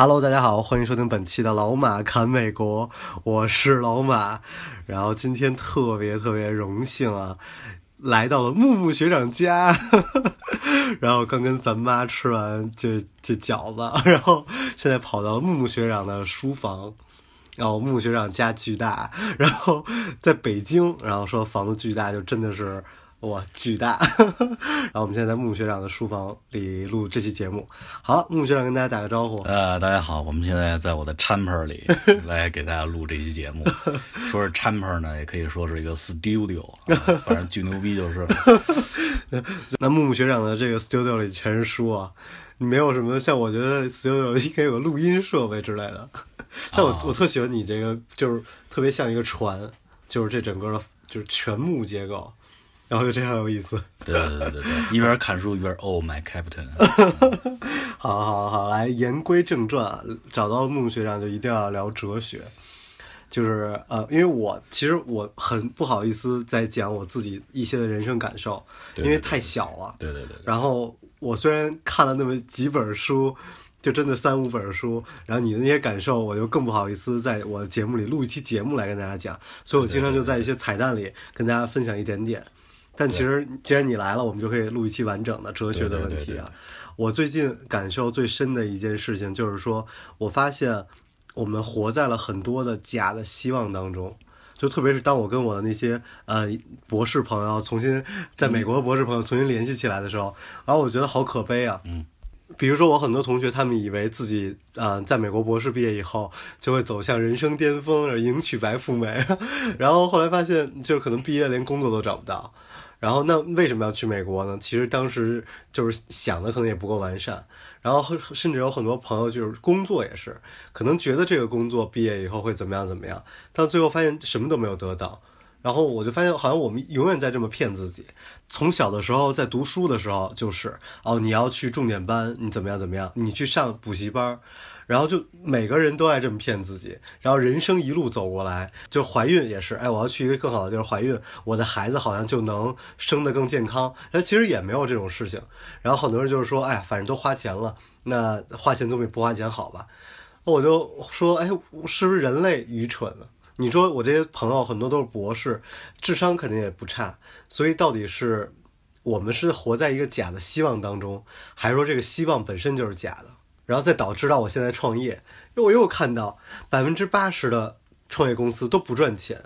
Hello，大家好，欢迎收听本期的老马侃美国，我是老马。然后今天特别特别荣幸啊，来到了木木学长家，然后刚跟咱妈吃完这这饺子，然后现在跑到了木木学长的书房。然后木木学长家巨大，然后在北京，然后说房子巨大，就真的是哇巨大。然后我们现在在木木学长的书房里录这期节目。好，木木学长跟大家打个招呼。呃，大家好，我们现在在我的 chamber 里 来给大家录这期节目。说是 chamber 呢，也可以说是一个 studio，、啊、反正巨牛逼就是。那木木学长的这个 studio 里全是书啊，你没有什么像我觉得 studio 应该有个录音设备之类的。但我、啊我特喜欢你这个，就是特别像一个船，就是这整个的就是全木结构，然后就这样有意思。对对对对对，一边看书一边 Oh my captain。好好好，来言归正传啊，找到了木木学长就一定要聊哲学，就是呃，因为我其实我很不好意思在讲我自己一些的人生感受，对对对因为太小了。对对对对，然后我虽然看了那么几本书，就真的三五本书，然后你的那些感受，我就更不好意思在我的节目里录一期节目来跟大家讲，所以我经常就在一些彩蛋里跟大家分享一点点。但其实既然你来了，我们就可以录一期完整的哲学的问题啊。我最近感受最深的一件事情就是说，我发现我们活在了很多的假的希望当中。就特别是当我跟我的那些呃博士朋友重新在美国的博士朋友重新联系起来的时候，然后我觉得好可悲啊。嗯。比如说，我很多同学他们以为自己呃在美国博士毕业以后就会走向人生巅峰，迎娶白富美，然后后来发现就是可能毕业连工作都找不到。然后那为什么要去美国呢？其实当时就是想的可能也不够完善，然后甚至有很多朋友就是工作也是，可能觉得这个工作毕业以后会怎么样怎么样，但最后发现什么都没有得到。然后我就发现，好像我们永远在这么骗自己。从小的时候在读书的时候，就是哦，你要去重点班，你怎么样怎么样，你去上补习班，然后就每个人都爱这么骗自己。然后人生一路走过来，就怀孕也是，哎，我要去一个更好的地儿怀孕，我的孩子好像就能生得更健康。但其实也没有这种事情。然后很多人就是说，哎，反正都花钱了，那花钱总比不花钱好吧？我就说，哎，是不是人类愚蠢了？你说我这些朋友很多都是博士，智商肯定也不差，所以到底是我们是活在一个假的希望当中，还是说这个希望本身就是假的？然后再导致到我现在创业，因为我又看到百分之八十的创业公司都不赚钱，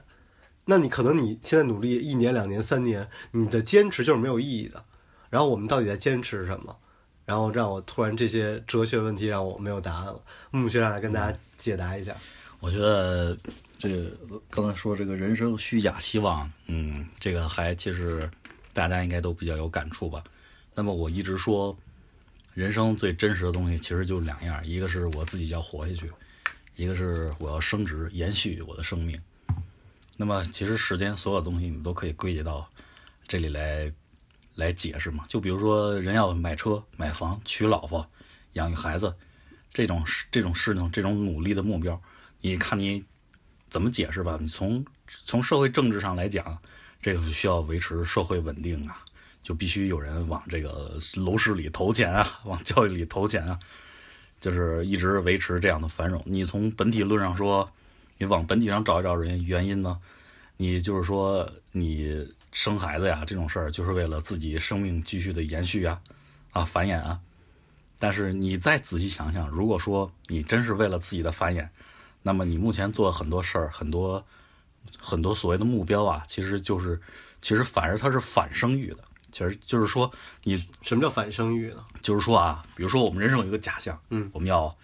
那你可能你现在努力一年、两年、三年，你的坚持就是没有意义的。然后我们到底在坚持什么？然后让我突然这些哲学问题让我没有答案了。木木学长来跟大家解答一下。我觉得这刚才说这个人生虚假希望，嗯，这个还其实大家应该都比较有感触吧。那么我一直说，人生最真实的东西其实就两样，一个是我自己要活下去，一个是我要升职延续我的生命。那么其实世间所有东西你都可以归结到这里来来解释嘛。就比如说人要买车、买房、娶老婆、养育孩子，这种事这种事情、这种努力的目标，你看你怎么解释吧？你从从社会政治上来讲，这个需要维持社会稳定啊，就必须有人往这个楼市里投钱啊，往教育里投钱啊，就是一直维持这样的繁荣。你从本体论上说，你往本体上找一找人原因呢？你就是说你生孩子呀这种事儿，就是为了自己生命继续的延续呀，啊繁衍啊。但是你再仔细想想，如果说你真是为了自己的繁衍，那么你目前做很多事儿，很多很多所谓的目标啊，其实就是其实反而它是反生育的。其实就是说，你什么叫反生育呢？就是说啊，比如说我们人生有一个假象，嗯我们要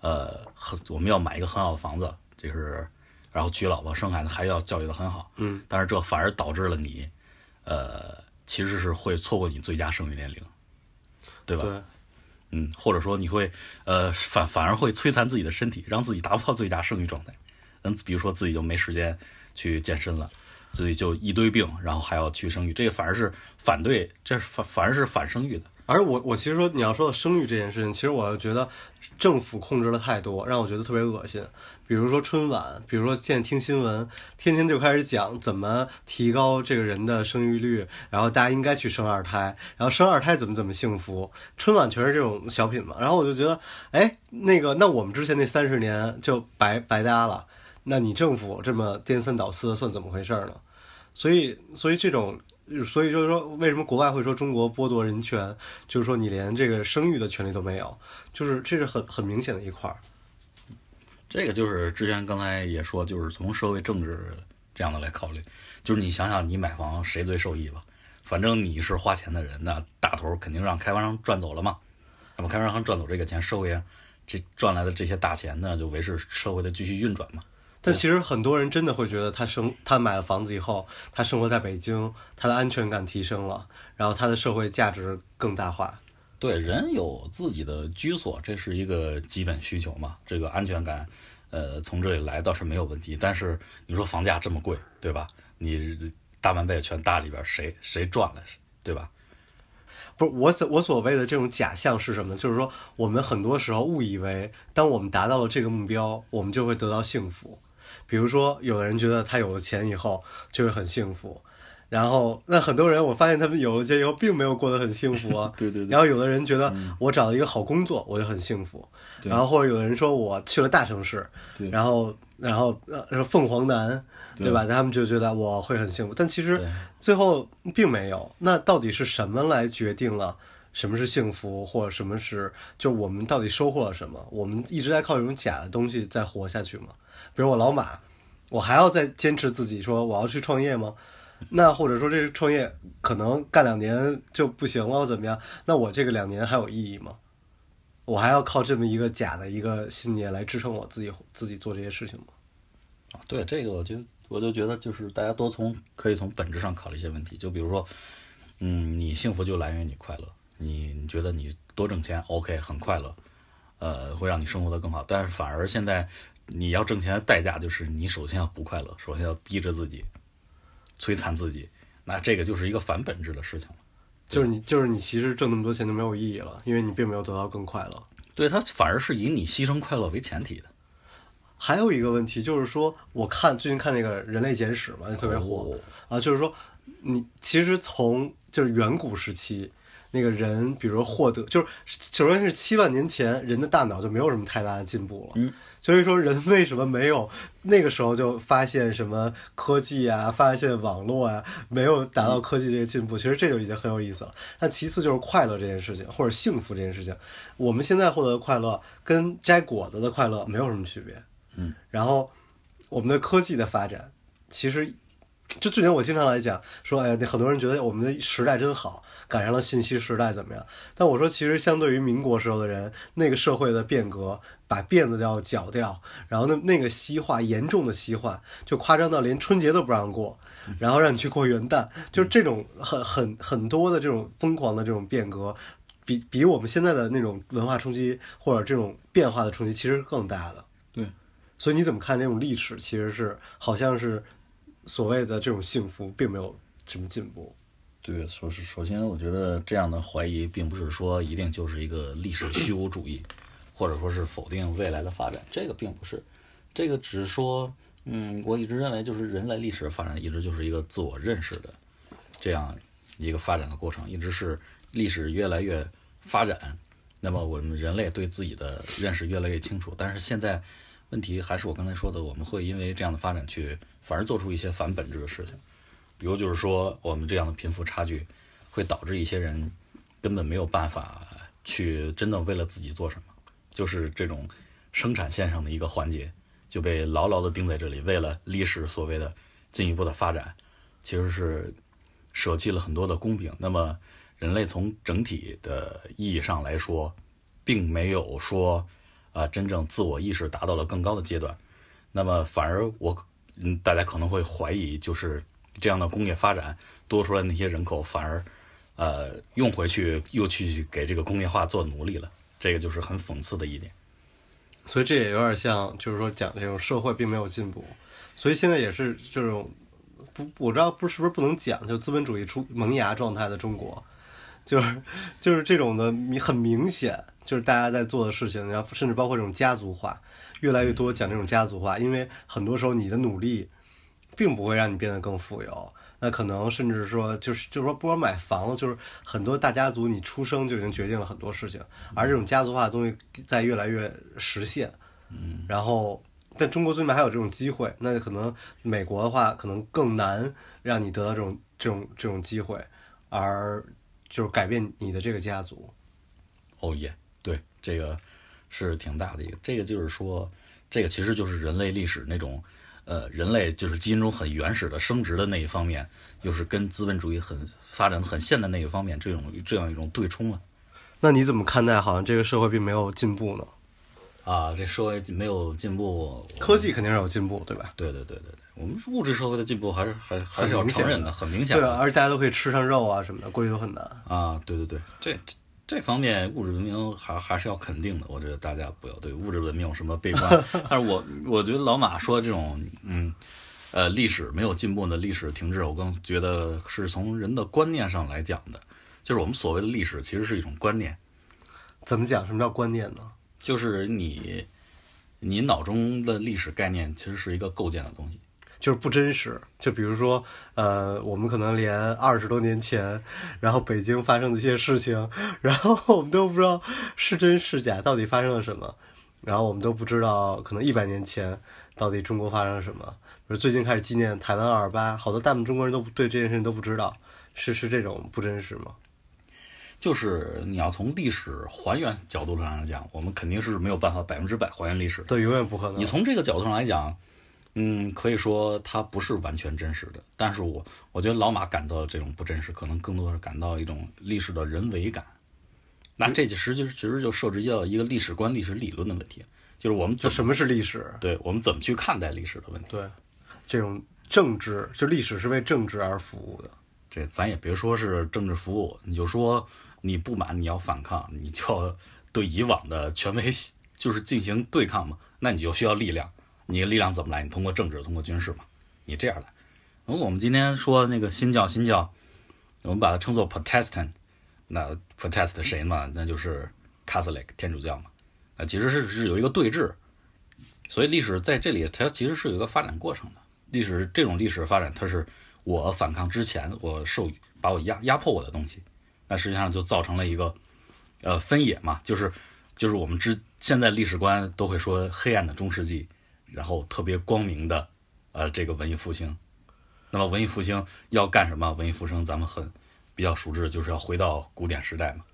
呃很我们要买一个很好的房子，就是然后娶老婆生孩子，还要教育的很好，嗯，但是这反而导致了你呃其实是会错过你最佳生育年龄，对吧？对，嗯，或者说你会呃反反而会摧残自己的身体，让自己达不到最佳生育状态。嗯，比如说自己就没时间去健身了，所以就一堆病，然后还要去生育，这个反而是反对，这是反反而是反生育的。而我我其实说你要说到生育这件事情，其实我觉得政府控制的太多，让我觉得特别恶心。比如说春晚，比如说现在听新闻，天天就开始讲怎么提高这个人的生育率，然后大家应该去生二胎，然后生二胎怎么怎么幸福。春晚全是这种小品嘛，然后我就觉得，哎，那个那我们之前那三十年就白白搭了。那你政府这么颠三倒四，算怎么回事呢？所以，所以这种。所以就是说，为什么国外会说中国剥夺人权？就是说你连这个生育的权利都没有，就是这是很很明显的一块儿。这个就是之前刚才也说，就是从社会政治这样的来考虑，就是你想想，你买房谁最受益吧？反正你是花钱的人，那大头肯定让开发商赚走了嘛。那么开发商赚走这个钱，社会这赚来的这些大钱呢，就维持社会的继续运转嘛。但其实很多人真的会觉得，他生他买了房子以后，他生活在北京，他的安全感提升了，然后他的社会价值更大化。对，人有自己的居所，这是一个基本需求嘛。这个安全感，呃，从这里来倒是没有问题。但是你说房价这么贵，对吧？你大半辈子全搭里边，谁谁赚了，对吧？不是我所我所谓的这种假象是什么？就是说，我们很多时候误以为，当我们达到了这个目标，我们就会得到幸福。比如说，有的人觉得他有了钱以后就会很幸福，然后那很多人我发现他们有了钱以后并没有过得很幸福啊。对对对。然后有的人觉得我找了一个好工作我就很幸福，然后或者有的人说我去了大城市，然后然后呃凤凰男，对吧？他们就觉得我会很幸福，但其实最后并没有。那到底是什么来决定了什么是幸福，或者什么是就我们到底收获了什么？我们一直在靠这种假的东西在活下去吗？比如我老马，我还要再坚持自己说我要去创业吗？那或者说这个创业可能干两年就不行了，怎么样？那我这个两年还有意义吗？我还要靠这么一个假的一个信念来支撑我自己自己做这些事情吗？对这个，我就我就觉得就是大家多从可以从本质上考虑一些问题，就比如说，嗯，你幸福就来源于你快乐，你你觉得你多挣钱，OK，很快乐，呃，会让你生活的更好，但是反而现在。你要挣钱的代价就是你首先要不快乐，首先要逼着自己，摧残自己，那这个就是一个反本质的事情了。就是你，就是你，其实挣那么多钱就没有意义了，因为你并没有得到更快乐。对它反而是以你牺牲快乐为前提的。还有一个问题就是说，我看最近看那个《人类简史》嘛，就特别火啊，就是说你其实从就是远古时期。那个人，比如说获得，就是首先是七万年前人的大脑就没有什么太大的进步了。嗯，所以说人为什么没有那个时候就发现什么科技啊，发现网络啊，没有达到科技这个进步？其实这就已经很有意思了。那其次就是快乐这件事情，或者幸福这件事情，我们现在获得的快乐跟摘果子的快乐没有什么区别。嗯，然后我们的科技的发展，其实。就之前我经常来讲说，哎呀，那很多人觉得我们的时代真好，赶上了信息时代怎么样？但我说，其实相对于民国时候的人，那个社会的变革，把辫子要绞掉，然后那那个西化严重的西化，就夸张到连春节都不让过，然后让你去过元旦，就这种很很很多的这种疯狂的这种变革，比比我们现在的那种文化冲击或者这种变化的冲击其实更大的。对，所以你怎么看这种历史？其实是好像是。所谓的这种幸福并没有什么进步。对，首首先，我觉得这样的怀疑并不是说一定就是一个历史虚无主义，或者说是否定未来的发展，这个并不是。这个只是说，嗯，我一直认为就是人类历史发展一直就是一个自我认识的这样一个发展的过程，一直是历史越来越发展，那么我们人类对自己的认识越来越清楚，但是现在。问题还是我刚才说的，我们会因为这样的发展去反而做出一些反本质的事情，比如就是说我们这样的贫富差距会导致一些人根本没有办法去真的为了自己做什么，就是这种生产线上的一个环节就被牢牢的钉在这里，为了历史所谓的进一步的发展，其实是舍弃了很多的公平。那么人类从整体的意义上来说，并没有说。啊，真正自我意识达到了更高的阶段，那么反而我，嗯，大家可能会怀疑，就是这样的工业发展多出来那些人口，反而，呃，用回去又去给这个工业化做奴隶了。这个就是很讽刺的一点。所以这也有点像，就是说讲这种社会并没有进步，所以现在也是这种不，我知道不是不是不能讲，就资本主义出萌芽状态的中国，就是就是这种的明很明显，就是大家在做的事情，然后甚至包括这种家族化，越来越多讲这种家族化，因为很多时候你的努力并不会让你变得更富有。那可能甚至说，就是就是说，不光买房子，就是很多大家族，你出生就已经决定了很多事情，而这种家族化的东西在越来越实现。嗯，然后，但中国最起码还有这种机会，那可能美国的话，可能更难让你得到这种这种这种机会，而就是改变你的这个家族。哦耶，对，这个是挺大的一个，这个就是说，这个其实就是人类历史那种。呃，人类就是基因中很原始的生殖的那一方面，又是跟资本主义很发展的很现代那一方面，这种这样一种对冲了。那你怎么看待？好像这个社会并没有进步呢？啊，这社会没有进步，科技肯定是有进步，对吧？对对对对对，我们物质社会的进步还是还还是要承认的，很明显。对，而且大家都可以吃上肉啊什么的，过去都很难啊。对对对，这。这方面物质文明还还是要肯定的，我觉得大家不要对物质文明有什么悲观。但是我我觉得老马说这种嗯呃历史没有进步的历史停滞，我更觉得是从人的观念上来讲的，就是我们所谓的历史其实是一种观念。怎么讲？什么叫观念呢？就是你你脑中的历史概念其实是一个构建的东西。就是不真实，就比如说，呃，我们可能连二十多年前，然后北京发生的一些事情，然后我们都不知道是真是假，到底发生了什么，然后我们都不知道，可能一百年前到底中国发生了什么。比如最近开始纪念台湾二二八，好多大部分中国人都对这件事情都不知道，是是这种不真实吗？就是你要从历史还原角度上来讲，我们肯定是没有办法百分之百还原历史，对，永远不可能。你从这个角度上来讲。嗯，可以说它不是完全真实的，但是我我觉得老马感到这种不真实，可能更多是感到一种历史的人为感。那这其实际其实就涉及到一个历史观、历史理论的问题，就是我们就什么是历史？对我们怎么去看待历史的问题？对，这种政治就历史是为政治而服务的。这咱也别说是政治服务，你就说你不满，你要反抗，你就要对以往的权威就是进行对抗嘛，那你就需要力量。你的力量怎么来？你通过政治，通过军事嘛？你这样来。如果我们今天说那个新教，新教，我们把它称作 Protestant，那 Protest 谁嘛？那就是 Catholic 天主教嘛。那其实是是有一个对峙，所以历史在这里它其实是有一个发展过程的。历史这种历史发展，它是我反抗之前，我受把我压压迫我的东西，那实际上就造成了一个呃分野嘛，就是就是我们之现在历史观都会说黑暗的中世纪。然后特别光明的，呃，这个文艺复兴，那么文艺复兴要干什么？文艺复兴咱们很比较熟知，就是要回到古典时代嘛。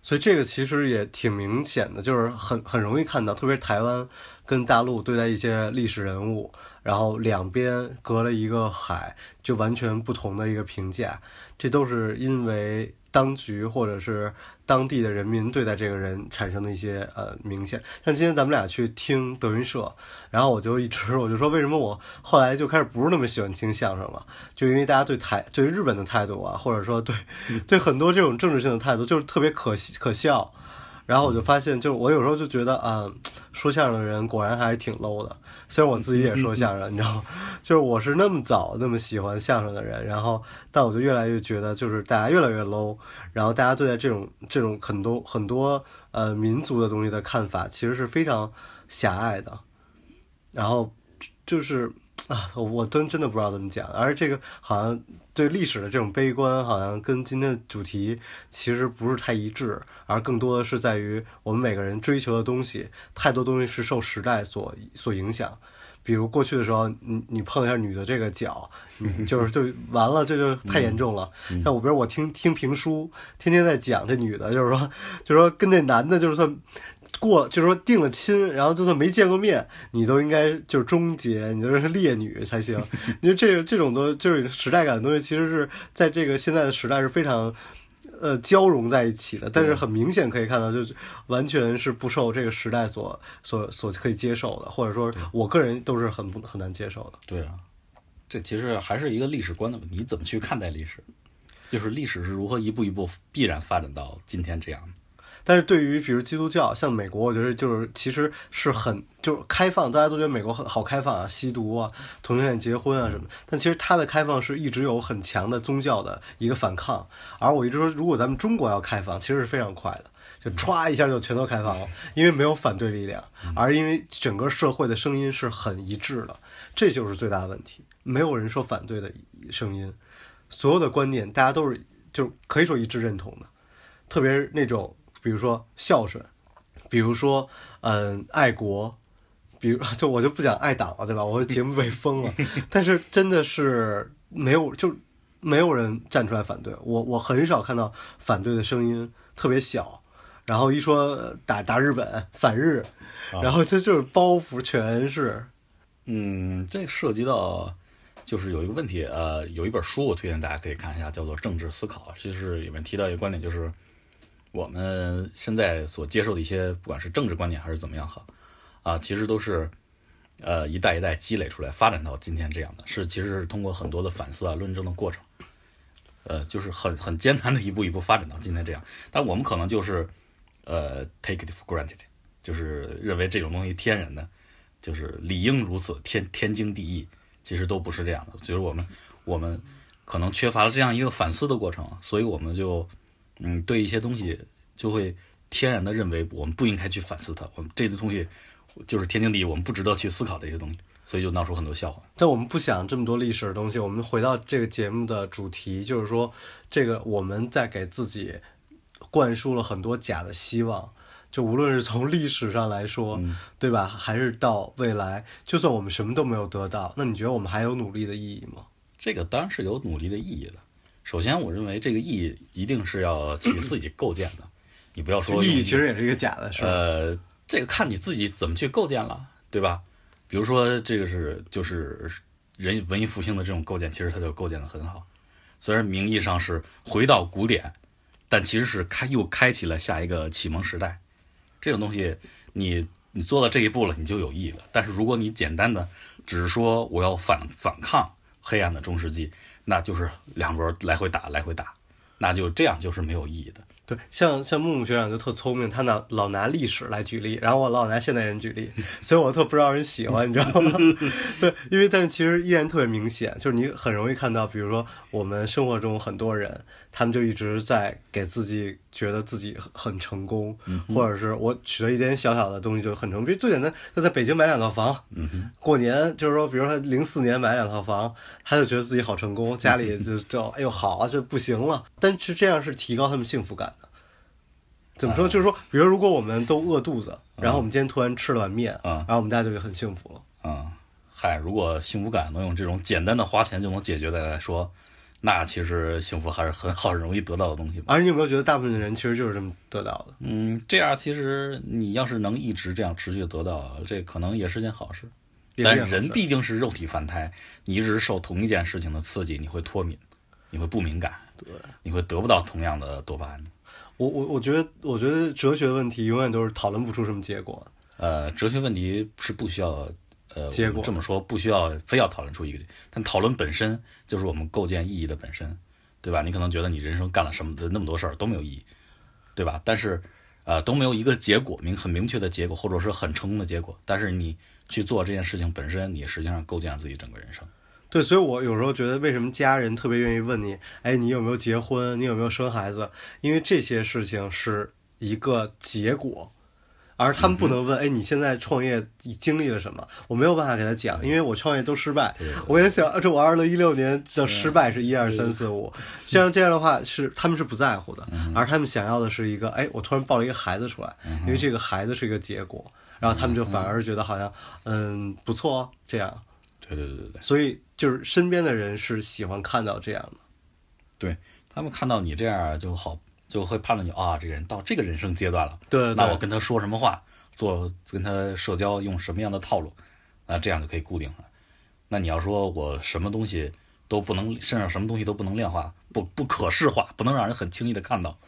所以这个其实也挺明显的，就是很很容易看到，特别是台湾跟大陆对待一些历史人物，然后两边隔了一个海，就完全不同的一个评价。这都是因为。当局或者是当地的人民对待这个人产生的一些呃明显，像今天咱们俩去听德云社，然后我就一直 我就说为什么我后来就开始不是那么喜欢听相声了，就因为大家对台对日本的态度啊，或者说对对很多这种政治性的态度，就是特别可可笑。然后我就发现，就是我有时候就觉得啊，说相声的人果然还是挺 low 的。虽然我自己也说相声，你知道，就是我是那么早那么喜欢相声的人，然后但我就越来越觉得，就是大家越来越 low。然后大家对待这种这种很多很多呃民族的东西的看法，其实是非常狭隘的。然后就是啊，我真真的不知道怎么讲。而这个好像。对历史的这种悲观，好像跟今天的主题其实不是太一致，而更多的是在于我们每个人追求的东西，太多东西是受时代所所影响。比如过去的时候，你你碰一下女的这个脚，就是就完了，这就太严重了。像我，比如我听听评书，天天在讲这女的，就是说，就是说跟这男的，就是说。过就是说定了亲，然后就算没见过面，你都应该就是终结，你就是烈女才行。因为这个这种都就是时代感的东西，其实是在这个现在的时代是非常呃交融在一起的。但是很明显可以看到，就是完全是不受这个时代所所所可以接受的，或者说我个人都是很不很难接受的。对啊，这其实还是一个历史观的问题，你怎么去看待历史？就是历史是如何一步一步必然发展到今天这样。但是对于比如基督教，像美国，我觉得就是其实是很就是开放，大家都觉得美国很好开放啊，吸毒啊、同性恋结婚啊什么。但其实它的开放是一直有很强的宗教的一个反抗。而我一直说，如果咱们中国要开放，其实是非常快的，就歘一下就全都开放了，因为没有反对力量，而因为整个社会的声音是很一致的，这就是最大的问题，没有人说反对的声音，所有的观点大家都是就可以说一致认同的。特别是那种，比如说孝顺，比如说嗯爱国，比如 就我就不讲爱党了，对吧？我的节目被封了，但是真的是没有就没有人站出来反对我，我很少看到反对的声音，特别小。然后一说打打日本反日，然后这就是包袱全是。嗯，这涉及到就是有一个问题，呃，有一本书我推荐大家可以看一下，叫做《政治思考》，其实里面提到一个观点，就是我们现在所接受的一些，不管是政治观点还是怎么样哈，啊，其实都是呃一代一代积累出来，发展到今天这样的，是其实是通过很多的反思啊、论证的过程，呃，就是很很艰难的一步一步发展到今天这样，但我们可能就是呃 take it for granted，就是认为这种东西天然的。就是理应如此，天天经地义，其实都不是这样的。就是我们我们可能缺乏了这样一个反思的过程，所以我们就嗯对一些东西就会天然的认为我们不应该去反思它，我们这些东西就是天经地义，我们不值得去思考的一些东西，所以就闹出很多笑话。但我们不想这么多历史的东西，我们回到这个节目的主题，就是说这个我们在给自己灌输了很多假的希望。就无论是从历史上来说，对吧，还是到未来，就算我们什么都没有得到，那你觉得我们还有努力的意义吗？这个当然是有努力的意义的。首先，我认为这个意义一定是要去 自己构建的。你不要说意义其实也是一个假的？呃，这个看你自己怎么去构建了，对吧？比如说，这个是就是人文艺复兴的这种构建，其实它就构建的很好。虽然名义上是回到古典，但其实是开又开启了下一个启蒙时代。这种东西，你你做到这一步了，你就有意义了。但是如果你简单的只是说我要反反抗黑暗的中世纪，那就是两波来回打，来回打，那就这样就是没有意义的。对，像像木木学长就特聪明，他拿老拿历史来举例，然后我老拿现代人举例，所以我特不让人喜欢，你知道吗？对，因为但是其实依然特别明显，就是你很容易看到，比如说我们生活中很多人，他们就一直在给自己觉得自己很成功，或者是我取得一点小小的东西就很成功。比如最简单，就在北京买两套房，过年就是说，比如说零四年买两套房，他就觉得自己好成功，家里就就哎呦好啊，这不行了。但是这样是提高他们幸福感的。怎么说？就是说，比如如果我们都饿肚子，然后我们今天突然吃了碗面，然后我们大家就很幸福了。嗯，嗨，如果幸福感能用这种简单的花钱就能解决的来说，那其实幸福还是很好、很容易得到的东西。而你有没有觉得，大部分的人其实就是这么得到的？嗯，这样其实你要是能一直这样持续得到，这可能也是件好事。但人毕竟是肉体凡胎，你一直受同一件事情的刺激，你会脱敏，你会不敏感，对，你会得不到同样的多巴胺。我我我觉得，我觉得哲学问题永远都是讨论不出什么结果。呃，哲学问题是不需要呃结果这么说，不需要非要讨论出一个，但讨论本身就是我们构建意义的本身，对吧？你可能觉得你人生干了什么那么多事儿都没有意义，对吧？但是呃都没有一个结果明很明确的结果，或者是很成功的结果。但是你去做这件事情本身，你实际上构建了自己整个人生。对，所以我有时候觉得，为什么家人特别愿意问你，哎，你有没有结婚？你有没有生孩子？因为这些事情是一个结果，而他们不能问，哎，你现在创业经历了什么？我没有办法给他讲，因为我创业都失败。我也想，这我二零一六年的失败是一二三四五，像这样的话是他们是不在乎的，而他们想要的是一个，哎，我突然抱了一个孩子出来，因为这个孩子是一个结果，然后他们就反而觉得好像，嗯，不错哦，这样。对对对对对，所以就是身边的人是喜欢看到这样的，对他们看到你这样就好，就会判断你啊，这个人到这个人生阶段了。对，那我跟他说什么话，做跟他社交用什么样的套路，那这样就可以固定了。那你要说我什么东西都不能，身上什么东西都不能量化，不不可视化，不能让人很轻易的看到，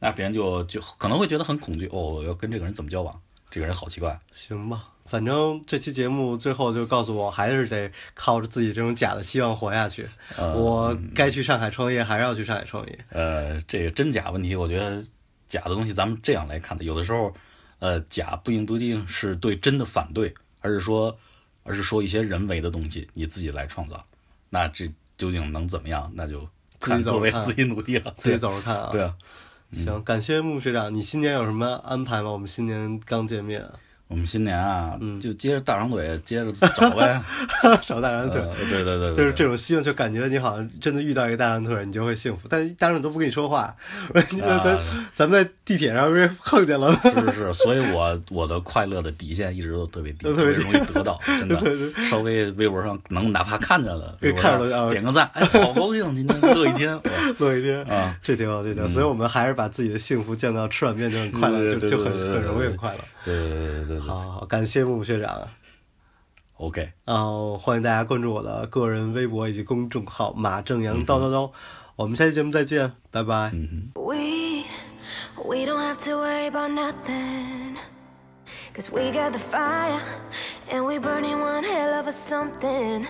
那别人就就可能会觉得很恐惧。哦，要跟这个人怎么交往？这个人好奇怪。行吧。反正这期节目最后就告诉我，还是得靠着自己这种假的希望活下去。我该去上海创业，还是要去上海创业。呃，这个真假问题，我觉得假的东西，咱们这样来看的，有的时候，呃，假不一定不一定是对真的反对，而是说，而是说一些人为的东西，你自己来创造，那这究竟能怎么样？那就自己看各位走着看自己努力了，自己走着看啊。对啊。行，感谢木学长，你新年有什么安排吗？我们新年刚见面，我们新年啊，嗯就接着大长腿，接着找呗。找大长腿。呃对对对对，就是这种。种希望，就感觉你好像真的遇到一个大长腿，你就会幸福。但是大长腿都不跟你说话，咱咱们在地铁上被碰见了，是是是，所以我我的快乐的底线一直都特别低，特别容易得到，真的。稍微微博上能哪怕看见了，给看着了啊点个赞，哎，好高兴，今天乐一天。乐一天啊，这挺好，这挺好。所以我们还是把自己的幸福降到吃碗面就很快乐，就就很很容易很快乐。对对对对好好好，感谢木木学长。，OK，然后欢迎大家关注我的个人微博以及公众号马正阳叨叨叨。我们下期节目再见，拜拜。嗯哼。We we don't have to worry about nothing. Cause we got the fire and we burning one hell of a something.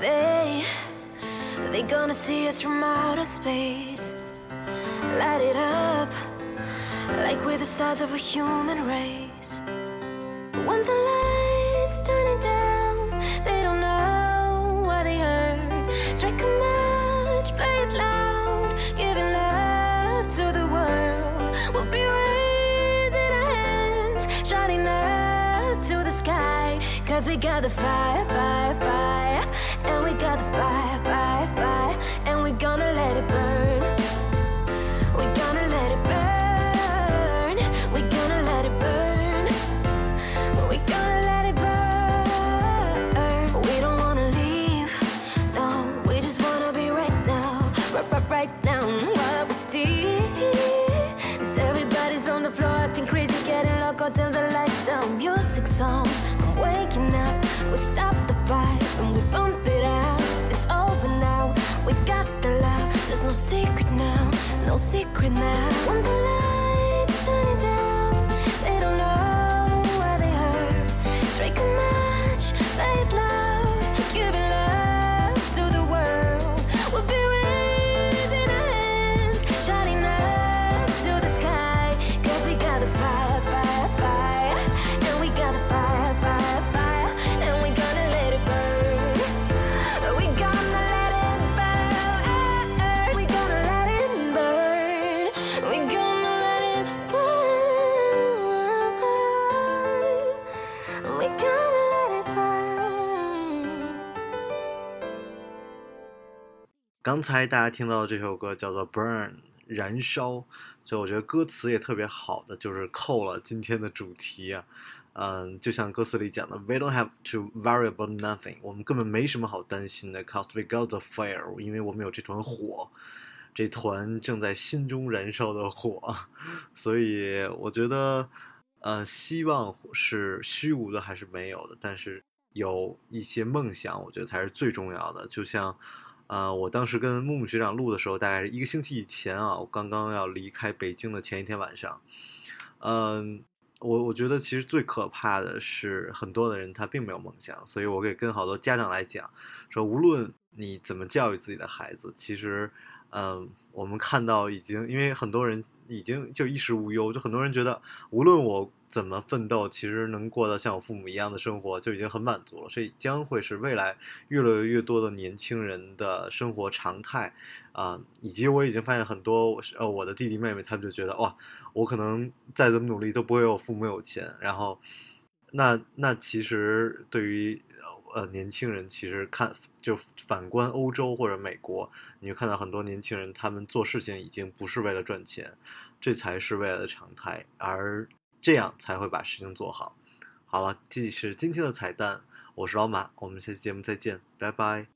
They they gonna see us from outer space. Light it up like we're the stars of a human race. But when the lights turning down, they don't know what they heard. Strike a match, play it loud, giving love to the world. We'll be raising our hands, shining up to the sky. Cause we got the fire, fire, fire. And we got the fire, fire, fire. And we're gonna let it burn. song. 刚才大家听到的这首歌叫做《Burn》，燃烧。所以我觉得歌词也特别好的，就是扣了今天的主题啊。嗯，就像歌词里讲的，We don't have to worry about nothing，我们根本没什么好担心的，cause we got the fire，因为我们有这团火，这团正在心中燃烧的火。所以我觉得，呃，希望是虚无的还是没有的，但是有一些梦想，我觉得才是最重要的。就像，呃，我当时跟木木学长录的时候，大概是一个星期以前啊，我刚刚要离开北京的前一天晚上，嗯、我我觉得其实最可怕的是，很多的人他并没有梦想，所以我给跟好多家长来讲，说无论你怎么教育自己的孩子，其实，嗯、我们看到已经，因为很多人已经就衣食无忧，就很多人觉得无论我怎么奋斗，其实能过得像我父母一样的生活就已经很满足了。这将会是未来越来越多的年轻人的生活常态啊、以及我已经发现很多呃我的弟弟妹妹，他们就觉得哇，我可能再怎么努力都不会有父母有钱。然后，那那其实对于呃年轻人，其实看就反观欧洲或者美国，你就看到很多年轻人，他们做事情已经不是为了赚钱，这才是未来的常态，而这样才会把事情做好。好了，这是今天的彩蛋，我是老马，我们下期节目再见，拜拜。